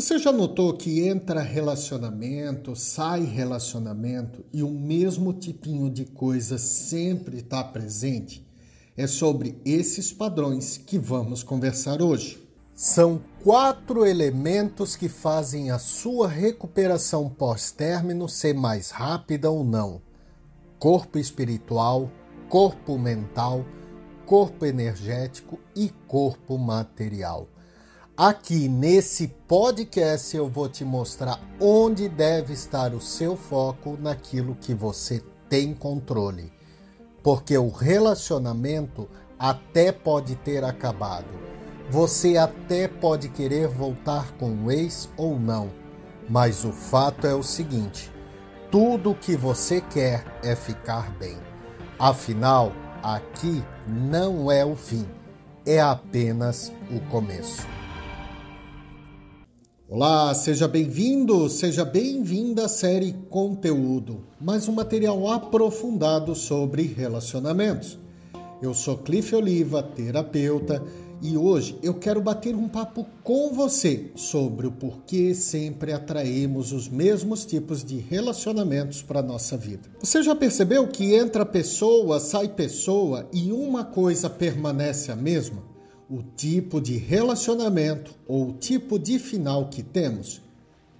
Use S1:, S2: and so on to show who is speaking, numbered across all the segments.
S1: Você já notou que entra relacionamento, sai relacionamento e o mesmo tipinho de coisa sempre está presente? É sobre esses padrões que vamos conversar hoje. São quatro elementos que fazem a sua recuperação pós-término ser mais rápida ou não: corpo espiritual, corpo mental, corpo energético e corpo material. Aqui nesse podcast eu vou te mostrar onde deve estar o seu foco naquilo que você tem controle. Porque o relacionamento até pode ter acabado. Você até pode querer voltar com o ex ou não. Mas o fato é o seguinte: tudo que você quer é ficar bem. Afinal, aqui não é o fim, é apenas o começo. Olá, seja bem-vindo, seja bem-vinda à série Conteúdo, mais um material aprofundado sobre relacionamentos. Eu sou Cliff Oliva, terapeuta, e hoje eu quero bater um papo com você sobre o porquê sempre atraímos os mesmos tipos de relacionamentos para nossa vida. Você já percebeu que entra pessoa, sai pessoa e uma coisa permanece a mesma? O tipo de relacionamento ou o tipo de final que temos?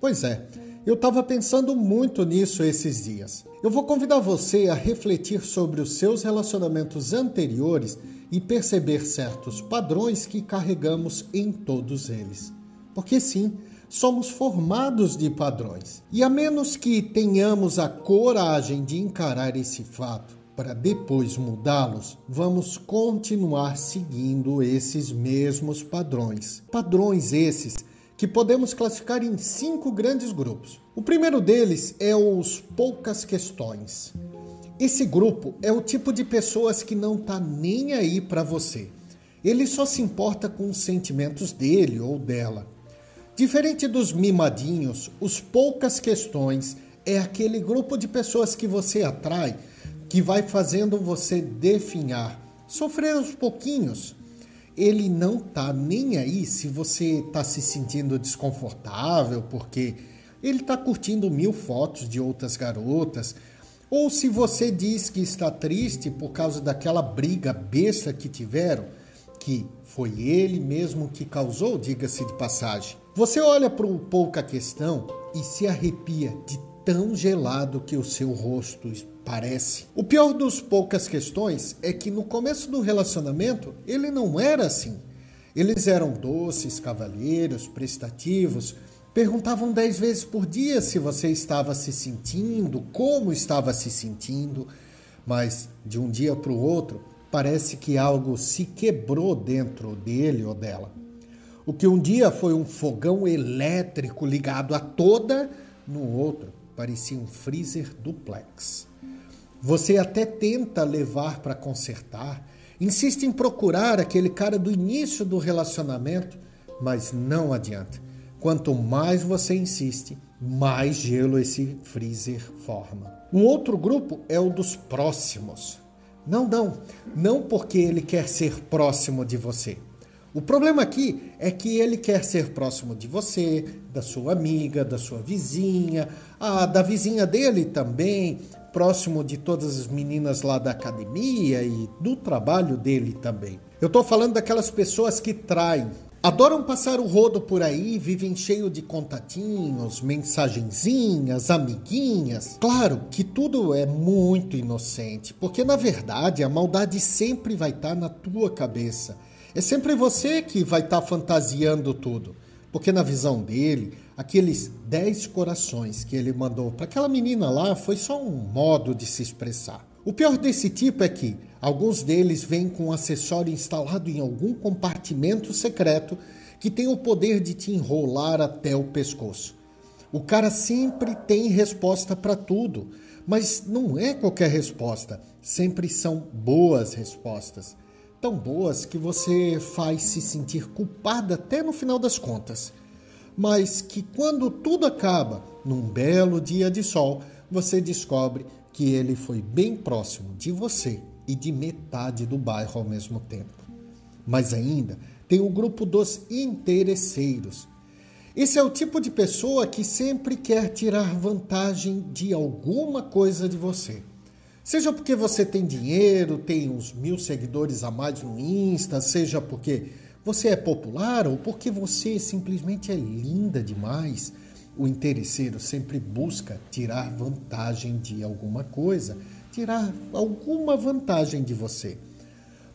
S1: Pois é, eu estava pensando muito nisso esses dias. Eu vou convidar você a refletir sobre os seus relacionamentos anteriores e perceber certos padrões que carregamos em todos eles. Porque sim, somos formados de padrões. E a menos que tenhamos a coragem de encarar esse fato, para depois mudá-los, vamos continuar seguindo esses mesmos padrões. Padrões esses que podemos classificar em cinco grandes grupos. O primeiro deles é os poucas questões. Esse grupo é o tipo de pessoas que não tá nem aí para você. Ele só se importa com os sentimentos dele ou dela. Diferente dos mimadinhos, os poucas questões é aquele grupo de pessoas que você atrai que vai fazendo você definhar, sofrer aos pouquinhos. Ele não tá nem aí se você tá se sentindo desconfortável porque ele tá curtindo mil fotos de outras garotas, ou se você diz que está triste por causa daquela briga besta que tiveram, que foi ele mesmo que causou, diga-se de passagem. Você olha para o pouca questão e se arrepia de tão gelado que o seu rosto parece. O pior dos poucas questões é que no começo do relacionamento ele não era assim. Eles eram doces, cavalheiros, prestativos, perguntavam dez vezes por dia se você estava se sentindo, como estava se sentindo, mas de um dia para o outro parece que algo se quebrou dentro dele ou dela. O que um dia foi um fogão elétrico ligado a toda, no outro parecia um freezer duplex. Você até tenta levar para consertar, insiste em procurar aquele cara do início do relacionamento, mas não adianta. Quanto mais você insiste, mais gelo esse freezer forma. Um outro grupo é o dos próximos. Não, não, não porque ele quer ser próximo de você. O problema aqui é que ele quer ser próximo de você, da sua amiga, da sua vizinha, ah, da vizinha dele também, próximo de todas as meninas lá da academia e do trabalho dele também. Eu estou falando daquelas pessoas que traem, adoram passar o rodo por aí, vivem cheio de contatinhos, mensagenzinhas, amiguinhas. Claro que tudo é muito inocente, porque na verdade a maldade sempre vai estar tá na tua cabeça. É sempre você que vai estar tá fantasiando tudo. Porque na visão dele, aqueles dez corações que ele mandou para aquela menina lá foi só um modo de se expressar. O pior desse tipo é que alguns deles vêm com um acessório instalado em algum compartimento secreto que tem o poder de te enrolar até o pescoço. O cara sempre tem resposta para tudo, mas não é qualquer resposta, sempre são boas respostas tão boas que você faz se sentir culpada até no final das contas. Mas que quando tudo acaba, num belo dia de sol, você descobre que ele foi bem próximo de você e de metade do bairro ao mesmo tempo. Mas ainda tem o grupo dos interesseiros. Esse é o tipo de pessoa que sempre quer tirar vantagem de alguma coisa de você. Seja porque você tem dinheiro, tem uns mil seguidores a mais no Insta, seja porque você é popular ou porque você simplesmente é linda demais. O interesseiro sempre busca tirar vantagem de alguma coisa, tirar alguma vantagem de você.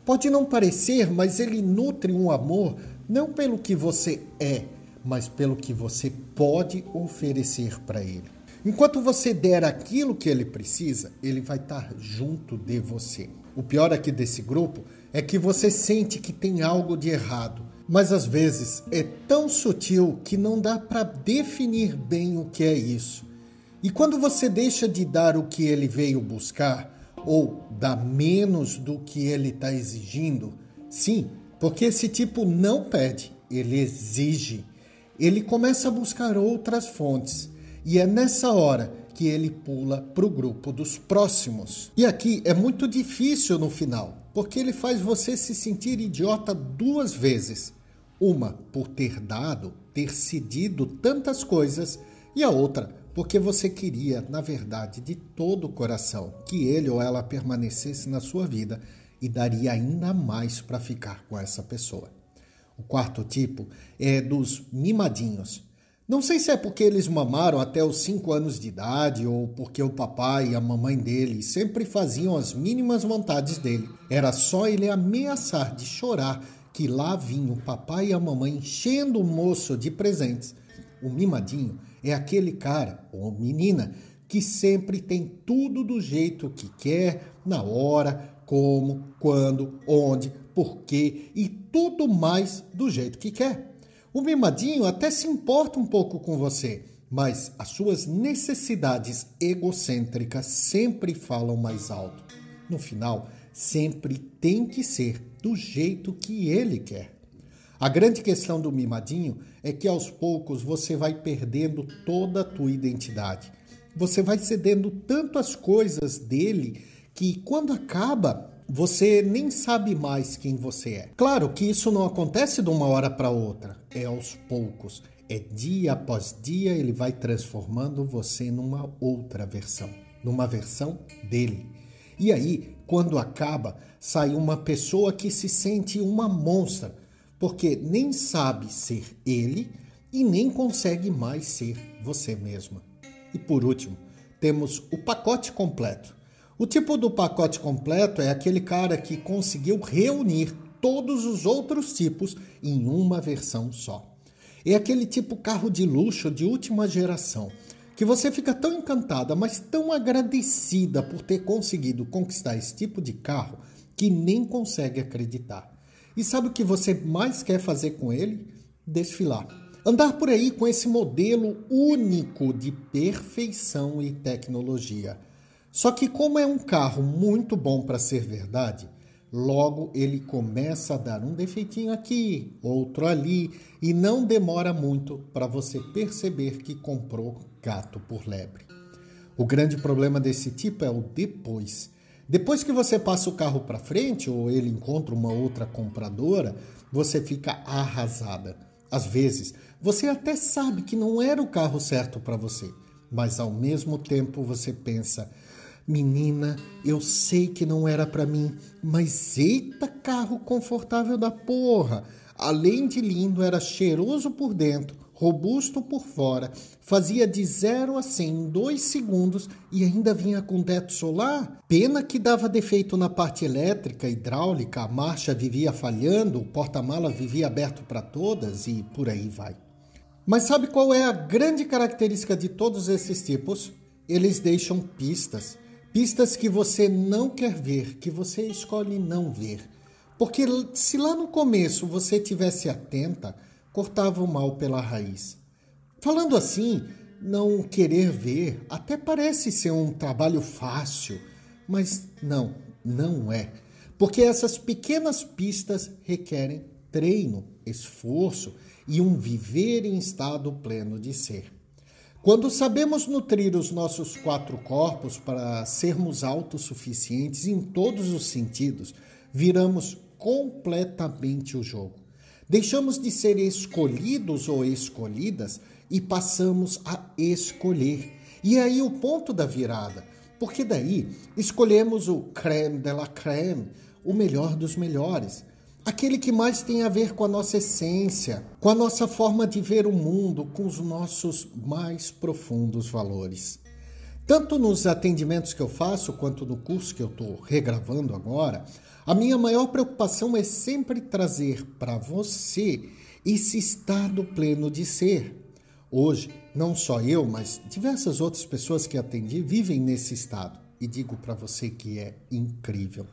S1: Pode não parecer, mas ele nutre um amor não pelo que você é, mas pelo que você pode oferecer para ele. Enquanto você der aquilo que ele precisa, ele vai estar junto de você. O pior aqui desse grupo é que você sente que tem algo de errado, mas às vezes é tão sutil que não dá para definir bem o que é isso. E quando você deixa de dar o que ele veio buscar, ou dá menos do que ele está exigindo, sim, porque esse tipo não pede, ele exige. Ele começa a buscar outras fontes e é nessa hora que ele pula para o grupo dos próximos. E aqui é muito difícil no final, porque ele faz você se sentir idiota duas vezes. Uma por ter dado, ter cedido tantas coisas, e a outra porque você queria, na verdade, de todo o coração, que ele ou ela permanecesse na sua vida e daria ainda mais para ficar com essa pessoa. O quarto tipo é dos mimadinhos. Não sei se é porque eles mamaram até os 5 anos de idade ou porque o papai e a mamãe dele sempre faziam as mínimas vontades dele. Era só ele ameaçar de chorar que lá vinha o papai e a mamãe enchendo o moço de presentes. O mimadinho é aquele cara ou menina que sempre tem tudo do jeito que quer, na hora, como, quando, onde, porquê e tudo mais do jeito que quer. O mimadinho até se importa um pouco com você, mas as suas necessidades egocêntricas sempre falam mais alto. No final, sempre tem que ser do jeito que ele quer. A grande questão do mimadinho é que aos poucos você vai perdendo toda a tua identidade. Você vai cedendo tanto as coisas dele que quando acaba você nem sabe mais quem você é. Claro que isso não acontece de uma hora para outra, é aos poucos. É dia após dia ele vai transformando você numa outra versão, numa versão dele. E aí, quando acaba, sai uma pessoa que se sente uma monstra, porque nem sabe ser ele e nem consegue mais ser você mesma. E por último, temos o pacote completo o tipo do pacote completo é aquele cara que conseguiu reunir todos os outros tipos em uma versão só. É aquele tipo carro de luxo de última geração, que você fica tão encantada, mas tão agradecida por ter conseguido conquistar esse tipo de carro que nem consegue acreditar. E sabe o que você mais quer fazer com ele? Desfilar. Andar por aí com esse modelo único de perfeição e tecnologia. Só que, como é um carro muito bom para ser verdade, logo ele começa a dar um defeitinho aqui, outro ali, e não demora muito para você perceber que comprou gato por lebre. O grande problema desse tipo é o depois. Depois que você passa o carro para frente ou ele encontra uma outra compradora, você fica arrasada. Às vezes, você até sabe que não era o carro certo para você, mas ao mesmo tempo você pensa: Menina, eu sei que não era para mim, mas eita carro confortável da porra! Além de lindo, era cheiroso por dentro, robusto por fora, fazia de 0 a 100 em 2 segundos e ainda vinha com teto solar. Pena que dava defeito na parte elétrica, hidráulica, a marcha vivia falhando, o porta-mala vivia aberto para todas e por aí vai. Mas sabe qual é a grande característica de todos esses tipos? Eles deixam pistas. Pistas que você não quer ver, que você escolhe não ver. Porque se lá no começo você tivesse atenta, cortava o mal pela raiz. Falando assim, não querer ver até parece ser um trabalho fácil, mas não, não é. Porque essas pequenas pistas requerem treino, esforço e um viver em estado pleno de ser. Quando sabemos nutrir os nossos quatro corpos para sermos autossuficientes em todos os sentidos, viramos completamente o jogo. Deixamos de ser escolhidos ou escolhidas e passamos a escolher. E aí o ponto da virada, porque daí escolhemos o creme de la creme, o melhor dos melhores aquele que mais tem a ver com a nossa essência, com a nossa forma de ver o mundo, com os nossos mais profundos valores. Tanto nos atendimentos que eu faço, quanto no curso que eu estou regravando agora, a minha maior preocupação é sempre trazer para você esse estado pleno de ser. Hoje, não só eu, mas diversas outras pessoas que atendi vivem nesse estado. E digo para você que é incrível.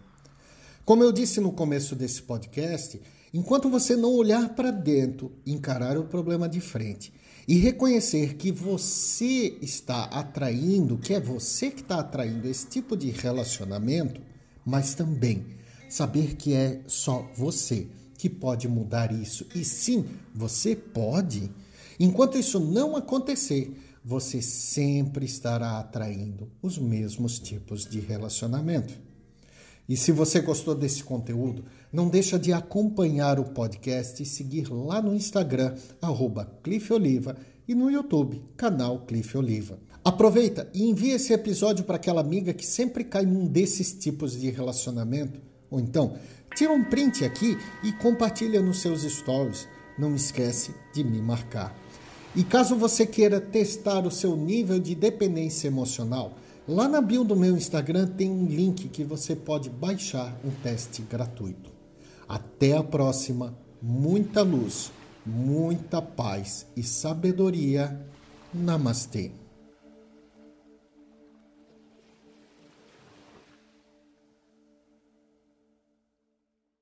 S1: Como eu disse no começo desse podcast, enquanto você não olhar para dentro, encarar o problema de frente e reconhecer que você está atraindo, que é você que está atraindo esse tipo de relacionamento, mas também saber que é só você que pode mudar isso. E sim, você pode. Enquanto isso não acontecer, você sempre estará atraindo os mesmos tipos de relacionamento. E se você gostou desse conteúdo, não deixa de acompanhar o podcast e seguir lá no Instagram, arroba Oliva, e no YouTube, canal Cliff Oliva. Aproveita e envia esse episódio para aquela amiga que sempre cai num desses tipos de relacionamento. Ou então, tira um print aqui e compartilha nos seus stories. Não esquece de me marcar. E caso você queira testar o seu nível de dependência emocional, Lá na bio do meu Instagram tem um link que você pode baixar um teste gratuito. Até a próxima. Muita luz, muita paz e sabedoria. Namastê.